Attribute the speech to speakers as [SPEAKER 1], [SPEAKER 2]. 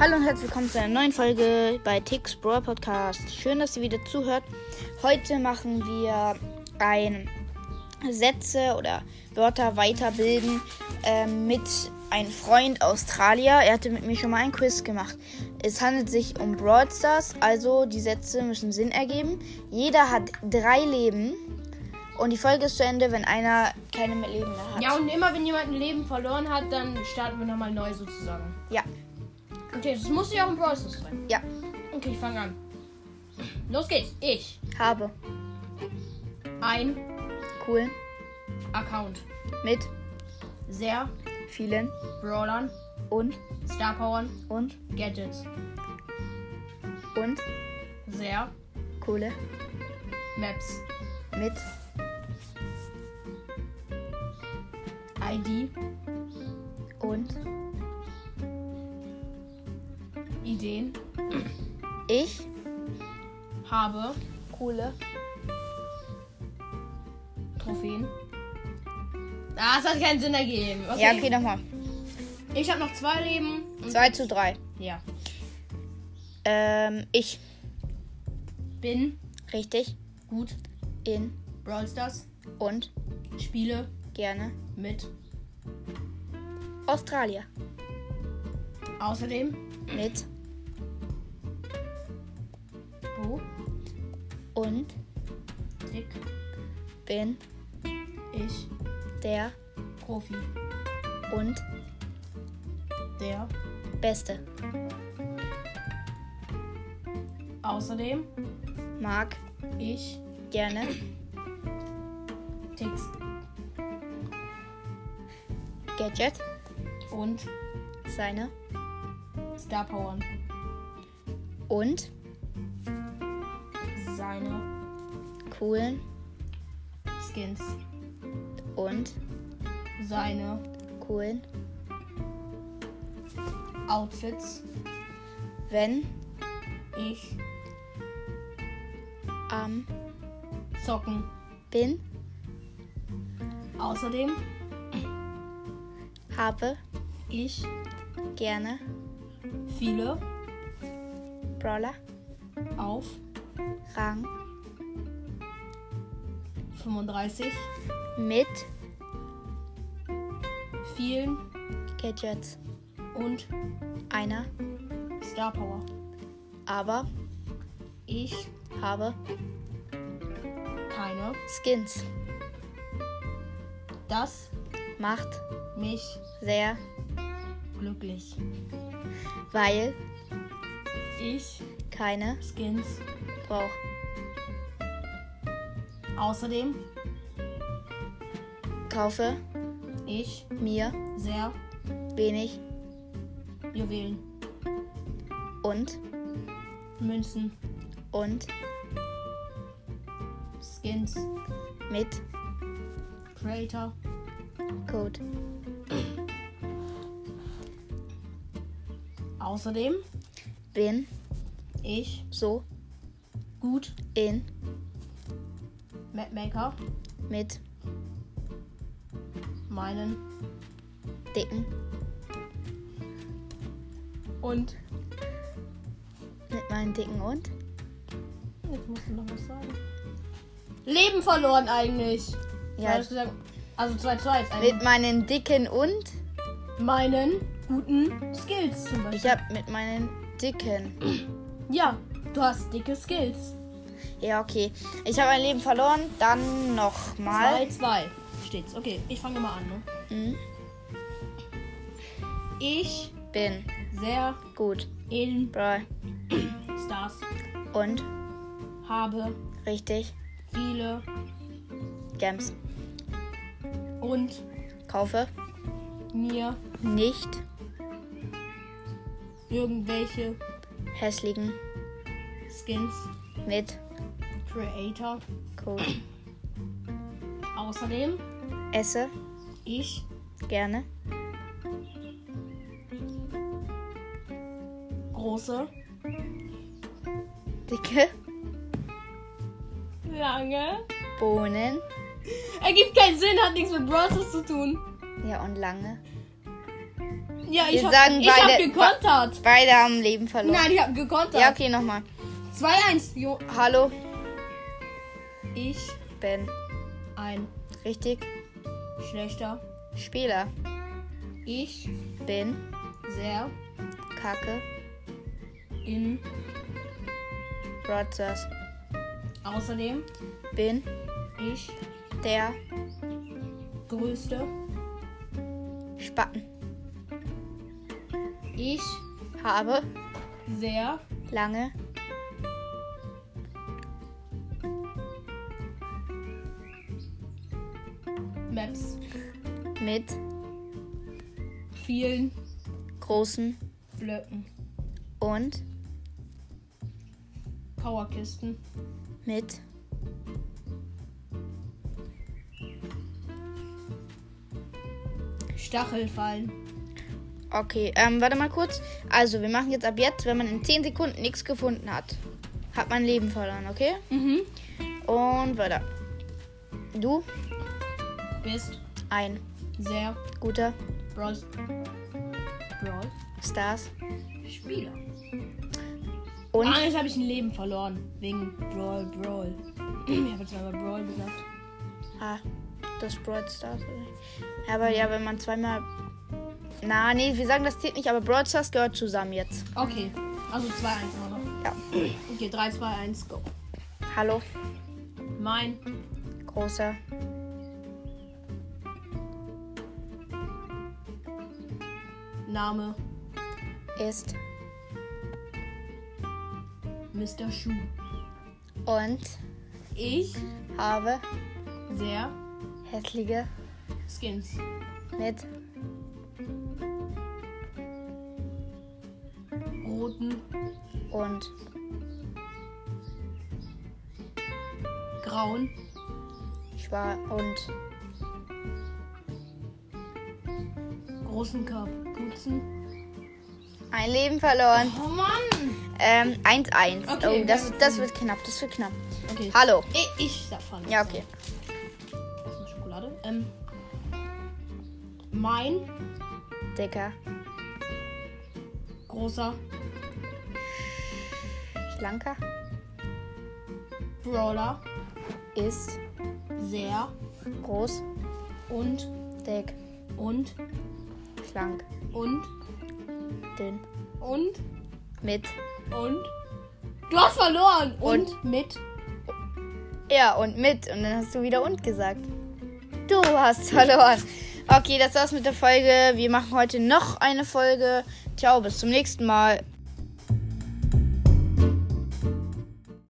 [SPEAKER 1] Hallo und herzlich willkommen zu einer neuen Folge bei Tix Brawl Podcast. Schön, dass ihr wieder zuhört. Heute machen wir ein Sätze oder Wörter weiterbilden ähm, mit einem Freund Australier. Er hatte mit mir schon mal ein Quiz gemacht. Es handelt sich um Brawl Stars, also die Sätze müssen Sinn ergeben. Jeder hat drei Leben. Und die Folge ist zu Ende, wenn einer keine mehr Leben mehr hat.
[SPEAKER 2] Ja, und immer wenn jemand ein Leben verloren hat, dann starten wir nochmal neu sozusagen.
[SPEAKER 1] Ja.
[SPEAKER 2] Okay, das muss ja auch im Brawl Stars sein.
[SPEAKER 1] Ja.
[SPEAKER 2] Okay, ich fange an. Los geht's. Ich.
[SPEAKER 1] Habe.
[SPEAKER 2] Ein
[SPEAKER 1] Cool.
[SPEAKER 2] Account.
[SPEAKER 1] Mit
[SPEAKER 2] Sehr
[SPEAKER 1] vielen
[SPEAKER 2] Brawlern,
[SPEAKER 1] und
[SPEAKER 2] Star Powern,
[SPEAKER 1] und
[SPEAKER 2] Gadgets.
[SPEAKER 1] und
[SPEAKER 2] Sehr
[SPEAKER 1] coole
[SPEAKER 2] Maps.
[SPEAKER 1] mit
[SPEAKER 2] ID.
[SPEAKER 1] und
[SPEAKER 2] Ideen.
[SPEAKER 1] ich
[SPEAKER 2] Habe
[SPEAKER 1] coole
[SPEAKER 2] Trophäen. Ah, Das hat keinen Sinn ergeben. Okay.
[SPEAKER 1] Ja, okay, nochmal.
[SPEAKER 2] Ich habe noch zwei Leben. Und
[SPEAKER 1] 2 zu 3.
[SPEAKER 2] Ja.
[SPEAKER 1] Ähm, ich.
[SPEAKER 2] Bin
[SPEAKER 1] Richtig.
[SPEAKER 2] gut
[SPEAKER 1] In
[SPEAKER 2] Brawl Stars.
[SPEAKER 1] und
[SPEAKER 2] Spiele
[SPEAKER 1] gerne
[SPEAKER 2] mit.
[SPEAKER 1] Australier.
[SPEAKER 2] Außerdem
[SPEAKER 1] Mit und
[SPEAKER 2] Dick,
[SPEAKER 1] bin
[SPEAKER 2] ich,
[SPEAKER 1] der
[SPEAKER 2] Profi,
[SPEAKER 1] und
[SPEAKER 2] der.
[SPEAKER 1] Beste.
[SPEAKER 2] Außerdem
[SPEAKER 1] Mag
[SPEAKER 2] ich,
[SPEAKER 1] gerne
[SPEAKER 2] Tix
[SPEAKER 1] Gadget
[SPEAKER 2] und
[SPEAKER 1] seine
[SPEAKER 2] Star Powern.
[SPEAKER 1] und
[SPEAKER 2] Seine
[SPEAKER 1] coolen
[SPEAKER 2] Skins.
[SPEAKER 1] und?
[SPEAKER 2] Seine
[SPEAKER 1] coolen,
[SPEAKER 2] Outfits.
[SPEAKER 1] wenn?
[SPEAKER 2] Ich.
[SPEAKER 1] Am?
[SPEAKER 2] Zocken.
[SPEAKER 1] bin,
[SPEAKER 2] Außerdem
[SPEAKER 1] habe?
[SPEAKER 2] Ich.
[SPEAKER 1] Gerne.
[SPEAKER 2] Viele.
[SPEAKER 1] Brawler?
[SPEAKER 2] Auf
[SPEAKER 1] Rang
[SPEAKER 2] 35
[SPEAKER 1] mit
[SPEAKER 2] vielen
[SPEAKER 1] Gadgets
[SPEAKER 2] und
[SPEAKER 1] einer,
[SPEAKER 2] Star Power.
[SPEAKER 1] aber
[SPEAKER 2] Ich
[SPEAKER 1] habe
[SPEAKER 2] keine.
[SPEAKER 1] Skins.
[SPEAKER 2] Das
[SPEAKER 1] Macht
[SPEAKER 2] mich
[SPEAKER 1] sehr,
[SPEAKER 2] glücklich.
[SPEAKER 1] weil
[SPEAKER 2] Ich
[SPEAKER 1] keine
[SPEAKER 2] Skins.
[SPEAKER 1] Brauche.
[SPEAKER 2] Außerdem
[SPEAKER 1] Kaufe
[SPEAKER 2] ich
[SPEAKER 1] mir
[SPEAKER 2] sehr
[SPEAKER 1] wenig
[SPEAKER 2] Juwelen,
[SPEAKER 1] und
[SPEAKER 2] Münzen,
[SPEAKER 1] und
[SPEAKER 2] Skins,
[SPEAKER 1] mit
[SPEAKER 2] Creator.
[SPEAKER 1] Code.
[SPEAKER 2] Außerdem
[SPEAKER 1] Bin
[SPEAKER 2] ich
[SPEAKER 1] so
[SPEAKER 2] gut.
[SPEAKER 1] In.
[SPEAKER 2] Mapmaker
[SPEAKER 1] mit.
[SPEAKER 2] Meinen.
[SPEAKER 1] Dicken.
[SPEAKER 2] Und?
[SPEAKER 1] Mit meinen dicken und?
[SPEAKER 2] Jetzt musst du noch was sagen. Leben verloren eigentlich.
[SPEAKER 1] ja.
[SPEAKER 2] Also 2 zu 1 eigentlich.
[SPEAKER 1] mit meinen dicken und?
[SPEAKER 2] Meinen guten Skills zum Beispiel.
[SPEAKER 1] ich habe mit meinen dicken.
[SPEAKER 2] Ja, du hast dicke Skills.
[SPEAKER 1] Ja, okay. Ich habe ein Leben verloren, dann noch mal.
[SPEAKER 2] 2, 2 steht's. Okay, ich fange mal an. Ne?
[SPEAKER 1] Mhm.
[SPEAKER 2] Ich
[SPEAKER 1] Bin
[SPEAKER 2] sehr
[SPEAKER 1] gut.
[SPEAKER 2] in
[SPEAKER 1] Brawl
[SPEAKER 2] Stars
[SPEAKER 1] und
[SPEAKER 2] habe
[SPEAKER 1] richtig
[SPEAKER 2] viele
[SPEAKER 1] Gems.
[SPEAKER 2] und
[SPEAKER 1] Kaufe
[SPEAKER 2] mir
[SPEAKER 1] nicht
[SPEAKER 2] irgendwelche
[SPEAKER 1] hässlichen
[SPEAKER 2] Skins
[SPEAKER 1] mit
[SPEAKER 2] Creator.
[SPEAKER 1] Code.
[SPEAKER 2] Außerdem
[SPEAKER 1] Esse
[SPEAKER 2] ich
[SPEAKER 1] gerne
[SPEAKER 2] große,
[SPEAKER 1] dicke
[SPEAKER 2] lange.
[SPEAKER 1] Bohnen.
[SPEAKER 2] Ergibt keinen Sinn, hat nichts mit Brawlers zu tun.
[SPEAKER 1] Ja, und lange
[SPEAKER 2] Ja, ich hab,
[SPEAKER 1] sagen
[SPEAKER 2] ich hab
[SPEAKER 1] beide-
[SPEAKER 2] gekontert.
[SPEAKER 1] Beide haben Leben verloren.
[SPEAKER 2] Nein, ich hab gekontert.
[SPEAKER 1] Ja, okay, nochmal.
[SPEAKER 2] 2-1. Jo.
[SPEAKER 1] Hallo,
[SPEAKER 2] Ich
[SPEAKER 1] Ben.
[SPEAKER 2] ein
[SPEAKER 1] Richtig.
[SPEAKER 2] schlechter.
[SPEAKER 1] Spieler.
[SPEAKER 2] Ich
[SPEAKER 1] Bin.
[SPEAKER 2] sehr
[SPEAKER 1] Kacke.
[SPEAKER 2] in.
[SPEAKER 1] Brothers.
[SPEAKER 2] Außerdem
[SPEAKER 1] Bin.
[SPEAKER 2] ich
[SPEAKER 1] Der.
[SPEAKER 2] größte.
[SPEAKER 1] Spatten.
[SPEAKER 2] Ich
[SPEAKER 1] Habe.
[SPEAKER 2] sehr
[SPEAKER 1] Lange.
[SPEAKER 2] Maps
[SPEAKER 1] Mit.
[SPEAKER 2] vielen
[SPEAKER 1] Großen.
[SPEAKER 2] Blöcken.
[SPEAKER 1] Und.
[SPEAKER 2] Powerkisten.
[SPEAKER 1] Mit.
[SPEAKER 2] Stachelfallen.
[SPEAKER 1] Okay, ähm, warte mal kurz. Also, wir machen jetzt ab jetzt, wenn man in 10 Sekunden nichts gefunden hat, hat man Leben verloren, okay?
[SPEAKER 2] Mhm.
[SPEAKER 1] Und weiter. Du,
[SPEAKER 2] Bist
[SPEAKER 1] ein
[SPEAKER 2] sehr
[SPEAKER 1] guter
[SPEAKER 2] Brawl. Brawl.
[SPEAKER 1] Stars.
[SPEAKER 2] Spieler.
[SPEAKER 1] Und
[SPEAKER 2] Ah, jetzt habe ich ein Leben verloren. Wegen Brawl, Brawl. Ich habe jetzt zweimal Brawl gesagt.
[SPEAKER 1] ah, das Brawl Stars. oder? Aber ja, wenn man zweimal. Na, nee, wir sagen, das zählt nicht, aber Brawl Stars gehört zusammen jetzt.
[SPEAKER 2] Okay. Also 2-1 immer noch.
[SPEAKER 1] Ja.
[SPEAKER 2] Okay, 3, 2, 1, go.
[SPEAKER 1] Hallo,
[SPEAKER 2] Mein
[SPEAKER 1] großer.
[SPEAKER 2] Name
[SPEAKER 1] Ist
[SPEAKER 2] Mr. Schuh.
[SPEAKER 1] und
[SPEAKER 2] Ich
[SPEAKER 1] habe
[SPEAKER 2] sehr
[SPEAKER 1] hässliche
[SPEAKER 2] Skins.
[SPEAKER 1] mit
[SPEAKER 2] Roten,
[SPEAKER 1] und
[SPEAKER 2] grauen,
[SPEAKER 1] schwarz und
[SPEAKER 2] großen Kapuzen.
[SPEAKER 1] ein Leben verloren.
[SPEAKER 2] Oh Mann!
[SPEAKER 1] Ähm, 1-1.
[SPEAKER 2] Okay,
[SPEAKER 1] oh, das, das wird knapp, das wird knapp.
[SPEAKER 2] Okay.
[SPEAKER 1] Hallo.
[SPEAKER 2] Ich, ich davon.
[SPEAKER 1] Ja, okay.
[SPEAKER 2] Erstmal Schokolade. Ähm, mein
[SPEAKER 1] Dicker,
[SPEAKER 2] großer
[SPEAKER 1] schlanker
[SPEAKER 2] Brawler
[SPEAKER 1] ist
[SPEAKER 2] sehr
[SPEAKER 1] groß,
[SPEAKER 2] und
[SPEAKER 1] dick,
[SPEAKER 2] und
[SPEAKER 1] schlank,
[SPEAKER 2] und
[SPEAKER 1] dünn,
[SPEAKER 2] und
[SPEAKER 1] mit.
[SPEAKER 2] und du hast verloren und,
[SPEAKER 1] Und?
[SPEAKER 2] mit
[SPEAKER 1] Ja, und mit. Und dann hast du wieder und gesagt. Du hast verloren. Okay, das war's mit der Folge. Wir machen heute noch eine Folge. Ciao, bis zum nächsten Mal.